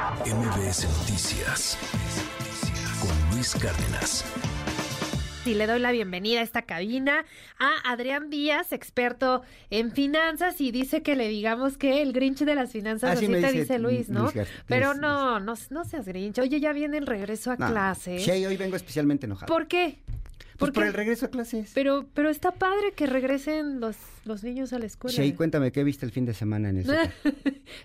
MBS Noticias con Luis Cárdenas. Y le doy la bienvenida a esta cabina a Adrián Díaz, experto en finanzas, y dice que le digamos que el Grinch de las finanzas, Así así me te dice dice Luis, ¿no? Luis Pero Luis- no, no, no seas Grinch. Oye, ya viene el regreso a No, clase. Shay, hoy vengo especialmente enojado. ¿Por qué? Pues ¿Por por qué? el regreso a clases. Pero, pero está padre que regresen los, los niños a la escuela. Shay, cuéntame, ¿qué viste el fin de semana en el súper?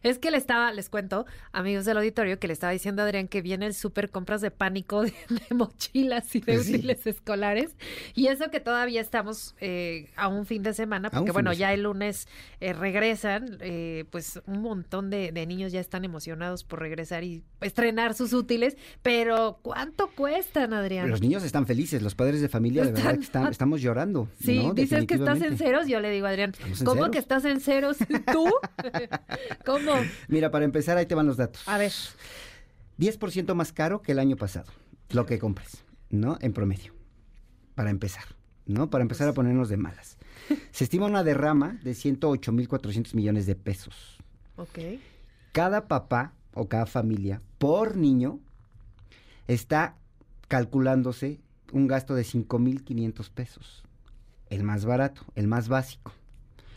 es que le estaba, les cuento, amigos del auditorio, que le estaba diciendo a Adrián que viene el súper compras de pánico de, de mochilas y de Pues sí. útiles escolares. Y eso que todavía estamos eh, a un fin de semana, porque bueno, ya el lunes eh, regresan, eh, pues un montón de, de niños ya están emocionados por regresar y estrenar sus útiles. Pero ¿cuánto cuestan, Adrián? Los niños están felices, los padres de familia, de verdad que estamos llorando. Sí, ¿no? dices que estás en ceros, yo le digo Adrián, ¿cómo ceros. que estás en ceros? ¿Tú? ¿Cómo? Mira, para empezar, ahí te van los datos. A ver. 10% más caro que el año pasado, lo que compras, ¿no? En promedio. Para empezar, ¿no? Para empezar Pues a ponernos de malas. Se estima una derrama de 108.400 millones de pesos. Ok. cada papá o cada familia por niño está calculándose un gasto de 5.500 pesos. El más barato, el más básico,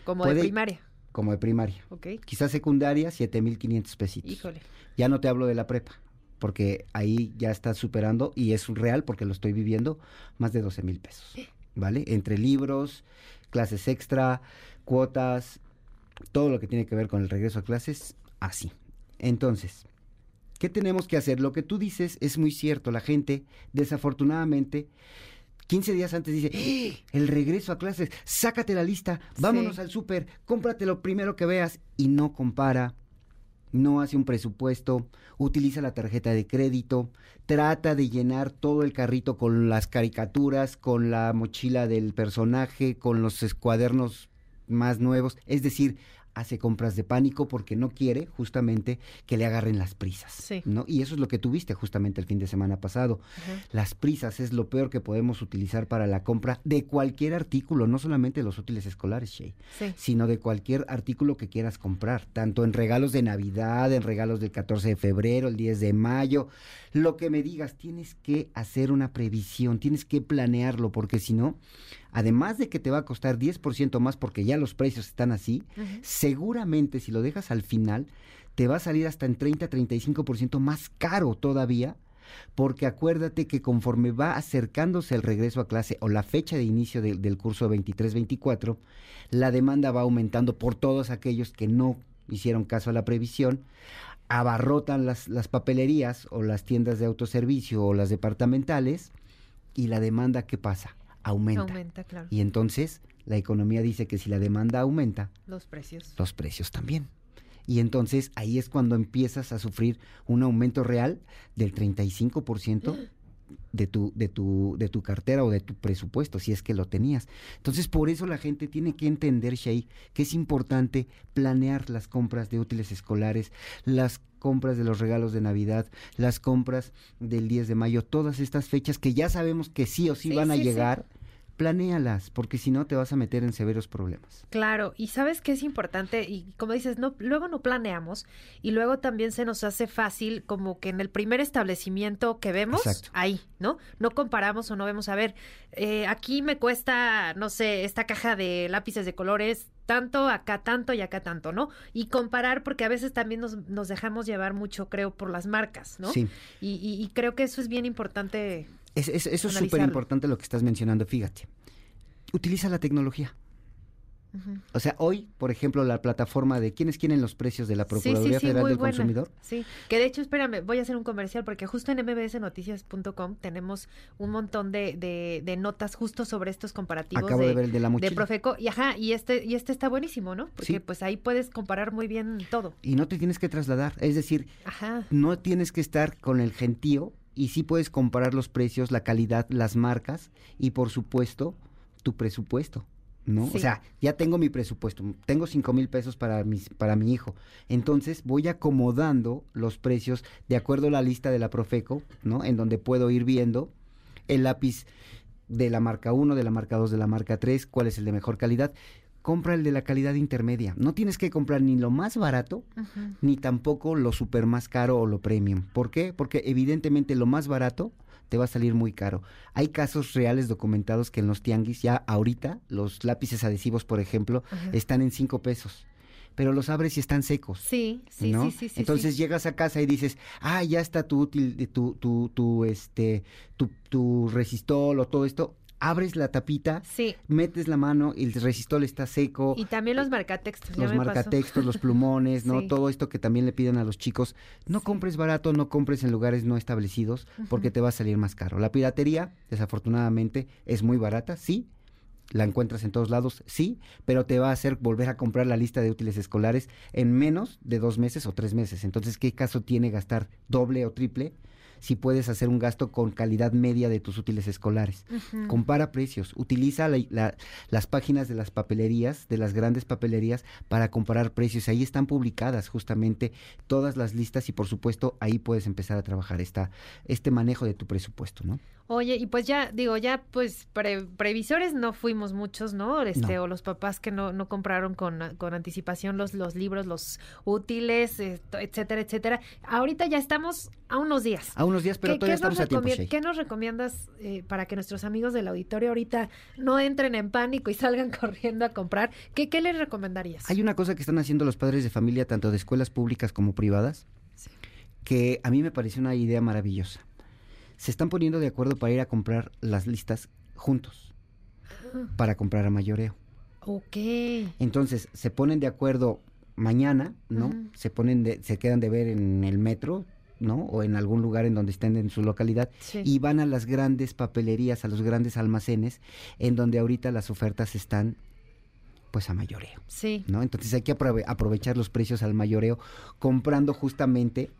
Como Puede- de primaria. como de primaria. Ok. Quizás secundaria, 7.500 pesitos. Híjole. Ya no te hablo de la prepa, porque ahí ya está superando, y es real porque lo estoy viviendo, más de 12 mil pesos. ¿Vale? Entre libros, clases extra, cuotas, todo lo que tiene que ver con el regreso a clases, así. Entonces, ¿qué tenemos que hacer? Lo que tú dices es muy cierto. La gente, desafortunadamente, 15 días antes dice, ¡Eh! el regreso a clases, sácate la lista, vámonos Sí. al súper, cómprate lo primero que veas y no compara, no hace un presupuesto, utiliza la tarjeta de crédito, trata de llenar todo el carrito con las caricaturas, con la mochila del personaje, con los cuadernos más nuevos, es decir, hace compras de pánico porque no quiere justamente que le agarren las prisas, Sí. ¿no? Y eso es lo que tuviste justamente el fin de semana pasado. Las prisas es lo peor que podemos utilizar para la compra de cualquier artículo, no solamente los útiles escolares, Shay Sí. sino de cualquier artículo que quieras comprar, tanto en regalos de Navidad, en regalos del 14 de febrero, el 10 de mayo, lo que me digas, tienes que hacer una previsión, tienes que planearlo, porque si no, además de que te va a costar 10% más porque ya los precios están así, seguramente si lo dejas al final, te va a salir hasta en 30-35% más caro todavía. Porque acuérdate que conforme va acercándose el regreso a clase o la fecha de inicio de- del curso 23-24, la demanda va aumentando por todos aquellos que no hicieron caso a la previsión, abarrotan las, las papelerías o las tiendas de autoservicio o las departamentales y la demanda, ¿qué pasa? Aumenta. Aumenta, claro. Y entonces la economía dice que si la demanda aumenta, Los precios. los precios también. Y entonces ahí es cuando empiezas a sufrir un aumento real del 35% de tu, de, tu, de tu cartera o de tu presupuesto, si es que lo tenías. Entonces, por eso la gente tiene que entender, Shay, que es importante planear las compras de útiles escolares, las compras de los regalos de Navidad, las compras del 10 de mayo, todas estas fechas que ya sabemos que sí o sí, Sí, van a sí, sí. Planéalas, porque si no te vas a meter en severos problemas. Claro, y sabes que es importante, y como dices, no, luego no planeamos, y luego también se nos hace fácil como que en el primer establecimiento que vemos, Exacto. ahí, ¿no? No comparamos o no vemos, a ver, eh, aquí me cuesta, no sé, esta caja de lápices de colores tanto, acá tanto y acá tanto, ¿no? Y comparar, porque a veces también nos, nos dejamos llevar mucho, creo, por las marcas, ¿no? Sí. Y, y- y creo que eso es bien importante. Es- es- eso es súper importante lo que estás mencionando, fíjate. Utiliza la tecnología. O sea, hoy, por ejemplo, la plataforma de quiénes quieren los precios de la Procuraduría sí, sí, Federal del buena. Consumidor. Sí, que de hecho, espérame, voy a hacer un comercial porque justo en mbsnoticias.com tenemos un montón de, de, de notas justo sobre estos comparativos Acabo de, ver el de la de mochila. Profeco y ajá, y este y este está buenísimo, ¿no? Porque pues ahí puedes comparar muy bien todo. Y no te tienes que trasladar. Es decir, Ajá. no tienes que estar con el gentío y sí puedes comparar los precios, la calidad, las marcas y por supuesto tu presupuesto. ¿No? Sí. O sea, ya tengo mi presupuesto, tengo cinco mil pesos para, mis, para mi hijo. Entonces voy acomodando los precios de acuerdo a la lista de la Profeco, ¿no? En donde puedo ir viendo el lápiz de la marca 1, de la marca 2, de la marca 3, cuál es el de mejor calidad. Compra el de la calidad intermedia. No tienes que comprar ni lo más barato, ni tampoco lo super más caro o lo premium. ¿Por qué? Porque evidentemente lo más barato te va a salir muy caro. Hay casos reales documentados que en los tianguis ya ahorita los lápices adhesivos, por ejemplo, Ajá. están en cinco pesos, pero los abres y están secos. Sí, sí, ¿no? sí, sí, sí. Entonces sí. llegas a casa y dices, ah, ya está tu útil, tu, tu, tu, este, tu, tu resistol o todo esto. Abres la tapita, Sí. metes la mano y el resistol está seco. Y también los marcatextos, ya los pasó. marcatextos, los plumones, ¿no? Sí. Todo esto que también le piden a los chicos. No Sí. compres barato, no compres en lugares no establecidos, porque te va a salir más caro. La piratería, desafortunadamente, es muy barata, sí. La encuentras en todos lados, sí, pero te va a hacer volver a comprar la lista de útiles escolares en menos de dos meses o tres meses. Entonces, ¿qué caso tiene gastar doble o triple si puedes hacer un gasto con calidad media de tus útiles escolares? Compara precios, utiliza la- la- las páginas de las papelerías, de las grandes papelerías, para comparar precios. Ahí están publicadas justamente todas las listas y por supuesto ahí puedes empezar a trabajar esta, este manejo de tu presupuesto, ¿no? Oye, y pues ya, digo, ya pues pre- previsores no fuimos muchos, ¿no? Este, No. o los papás que no, no compraron con, con anticipación los, los libros, los útiles, etcétera, etcétera. Ahorita ya estamos a unos días. A unos días, pero ¿Qué- todavía estamos a tiempo. ¿Qué nos recomiendas eh, para que nuestros amigos del auditorio ahorita no entren en pánico y salgan corriendo a comprar? ¿Qué, qué les recomendarías? Hay una cosa que están haciendo los padres de familia, tanto de escuelas públicas como privadas, Sí. que a mí me parece una idea maravillosa. Se están poniendo de acuerdo para ir a comprar las listas juntos, Ah, para comprar a mayoreo. Ok. Entonces, se ponen de acuerdo mañana, ¿no? Se ponen de, se quedan de ver en el metro, ¿no? O en algún lugar en donde estén en su localidad Sí. y van a las grandes papelerías, a los grandes almacenes en donde ahorita las ofertas están pues a mayoreo, Sí. ¿no? Entonces hay que aprove- aprovechar los precios al mayoreo comprando justamente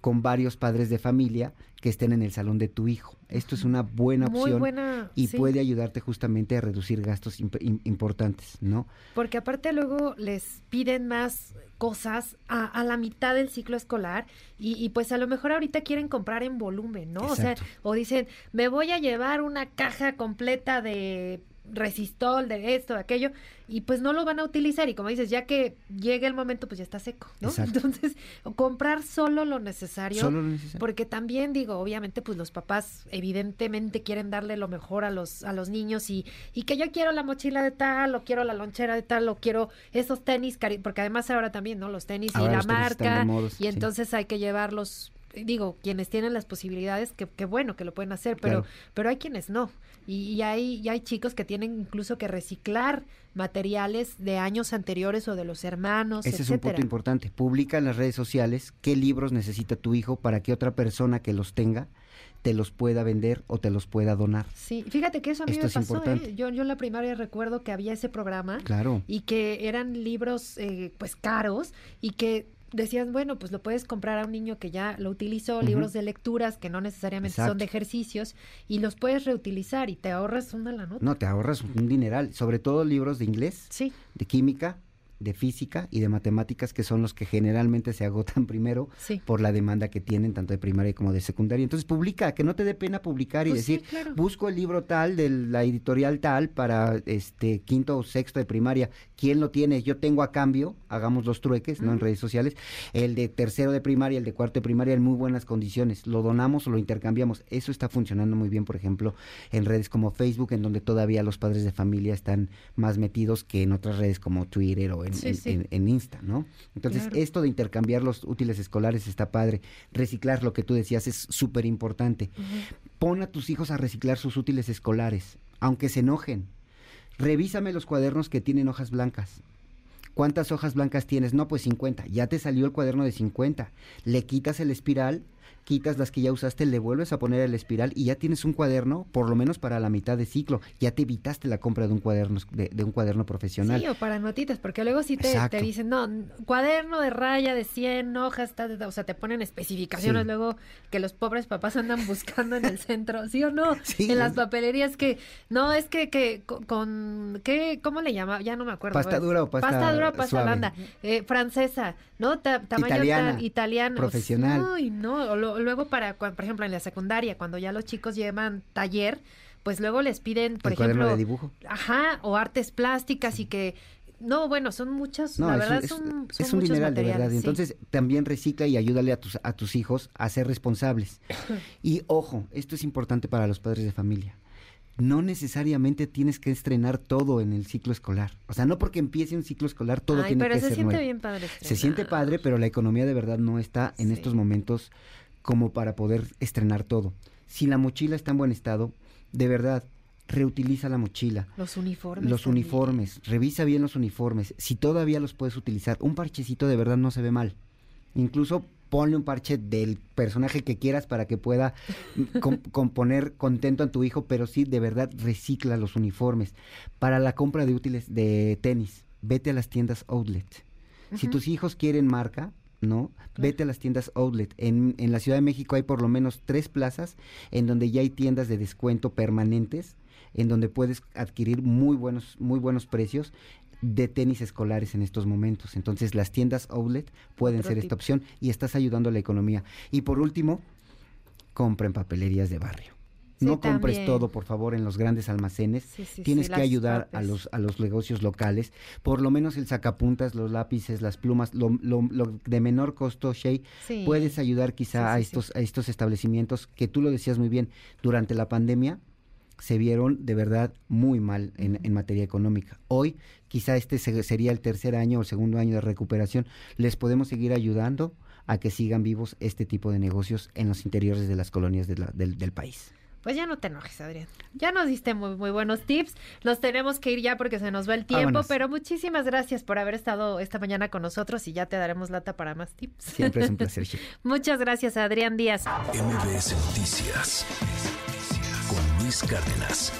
con varios padres de familia que estén en el salón de tu hijo. Esto es una buena Muy opción buena. y sí. puede ayudarte justamente a reducir gastos imp- im- importantes, ¿no? Porque aparte luego les piden más cosas a, a la mitad del ciclo escolar y, y pues a lo mejor ahorita quieren comprar en volumen, ¿no? O sea, o dicen, me voy a llevar una caja completa de resistol, de esto, de aquello, y pues no lo van a utilizar y como dices, ya que llegue el momento, pues ya está seco, ¿no? Exacto. Entonces, comprar solo lo necesario. Solo lo necesario. Porque también digo, obviamente, pues los papás evidentemente quieren darle lo mejor a los, a los niños y, y que yo quiero la mochila de tal, o quiero la lonchera de tal, o quiero esos tenis, cari- porque además ahora también, ¿no? Los tenis Ahora y la marca, modos, y sí. entonces hay que llevarlos, digo, quienes tienen las posibilidades, que, que bueno que lo pueden hacer, pero, Claro. pero hay quienes no. Y, y hay, y hay chicos que tienen incluso que reciclar materiales de años anteriores o de los hermanos, Ese es un punto importante. Publica en las redes sociales qué libros necesita tu hijo para que otra persona que los tenga te los pueda vender o te los pueda donar. Sí, fíjate que eso a mí Esto me es pasó, importante. ¿eh? Yo, yo en la primaria recuerdo que había ese programa Claro. y que eran libros eh, pues caros y que decías, bueno, pues lo puedes comprar a un niño que ya lo utilizó, libros de lecturas que no necesariamente son de ejercicios y los puedes reutilizar y te ahorras una la nota. No, te ahorras un dineral. Sobre todo libros de inglés, Sí, de química, de física y de matemáticas, que son los que generalmente se agotan primero sí. por la demanda que tienen, tanto de primaria como de secundaria. Entonces publica, que no te dé pena publicar y Pues sí, decir, claro. busco el libro tal de la editorial tal para este quinto o sexto de primaria. ¿Quién lo tiene? Yo tengo a cambio, hagamos los trueques, ¿no? En redes sociales. El de tercero de primaria, el de cuarto de primaria en muy buenas condiciones. Lo donamos o lo intercambiamos. Eso está funcionando muy bien, por ejemplo, en redes como Facebook, en donde todavía los padres de familia están más metidos que en otras redes como Twitter o en, Sí, en- sí. en- en Insta, ¿no? Entonces, Claro. esto de intercambiar los útiles escolares está padre. Reciclar lo que tú decías es súper importante. Pon a tus hijos a reciclar sus útiles escolares, aunque se enojen. Revísame los cuadernos que tienen hojas blancas. ¿Cuántas hojas blancas tienes? No, pues 50. Ya te salió el cuaderno de 50. Le quitas el espiral, quitas las que ya usaste, le vuelves a poner el espiral y ya tienes un cuaderno, por lo menos para la mitad de ciclo. Ya te evitaste la compra de un cuaderno, de, de un cuaderno profesional. Sí, o para notitas, porque luego sí te, te dicen, no, cuaderno de raya de 100 hojas, ta, ta, ta, o sea, te ponen especificaciones Sí. luego que los pobres papás andan buscando en el centro, ¿sí o no? Sí. En las papelerías que, no, es que, que co- con, ¿qué, cómo le llama? Ya no me acuerdo. ¿Pasta dura o pasta Pasta dura o pasta blanda, eh, francesa, ¿no? Ta- tamaño Italiana, tal- italiano. profesional. Ay, no, o lo- luego para, por ejemplo, en la secundaria, cuando ya los chicos llevan taller, pues luego les piden, por el ejemplo, de dibujo. Ajá, o artes plásticas y que No, bueno, son muchas, No, la verdad es- son, son es un muchos dineral de verdad. sí. Entonces, también recicla y ayúdale a tus, a tus hijos a ser responsables. y ojo, esto es importante para los padres de familia. No necesariamente tienes que estrenar todo en el ciclo escolar. O sea, no porque empiece un ciclo escolar todo Ay, tiene pero que se ser siente nuevo. bien padre. Se siente padre, pero la economía de verdad no está en Sí. estos momentos como para poder estrenar todo. Si la mochila está en buen estado, de verdad, reutiliza la mochila. Los uniformes. Los también. uniformes, revisa bien los uniformes. Si todavía los puedes utilizar, un parchecito de verdad no se ve mal. Incluso ponle un parche del personaje que quieras para que pueda com- componer contento a tu hijo, pero sí, de verdad, recicla los uniformes. Para la compra de útiles de tenis, vete a las tiendas outlet. Si tus hijos quieren marca, ¿no? Vete a las tiendas outlet. En, en la Ciudad de México hay por lo menos tres plazas en donde ya hay tiendas de descuento permanentes, en donde puedes adquirir muy buenos, muy buenos precios de tenis escolares en estos momentos. Entonces las tiendas outlet pueden Otro ser esta opción y estás ayudando a la economía. Y por último, compren papelerías de barrio. Sí, no compres también. todo, por favor, en los grandes almacenes. Sí, sí, Tienes que ayudar a los, a los negocios locales. Por lo menos el sacapuntas, los lápices, las plumas, lo, lo- lo de menor costo, Shay, Sí. puedes ayudar quizá a estos a estos establecimientos que tú lo decías muy bien durante la pandemia se vieron de verdad muy mal en, en materia económica. Hoy quizá este se- sería el tercer año o el segundo año de recuperación. Les podemos seguir ayudando a que sigan vivos este tipo de negocios en los interiores de las colonias de la- del, del país. Pues ya no te enojes, Adrián. Ya nos diste muy, muy buenos tips. Nos tenemos que ir ya porque se nos va el tiempo, Vámonos. pero muchísimas gracias por haber estado esta mañana con nosotros y ya te daremos lata para más tips. Siempre es un placer. Muchas gracias, Adrián Díaz. MBS Noticias con Luis Cárdenas.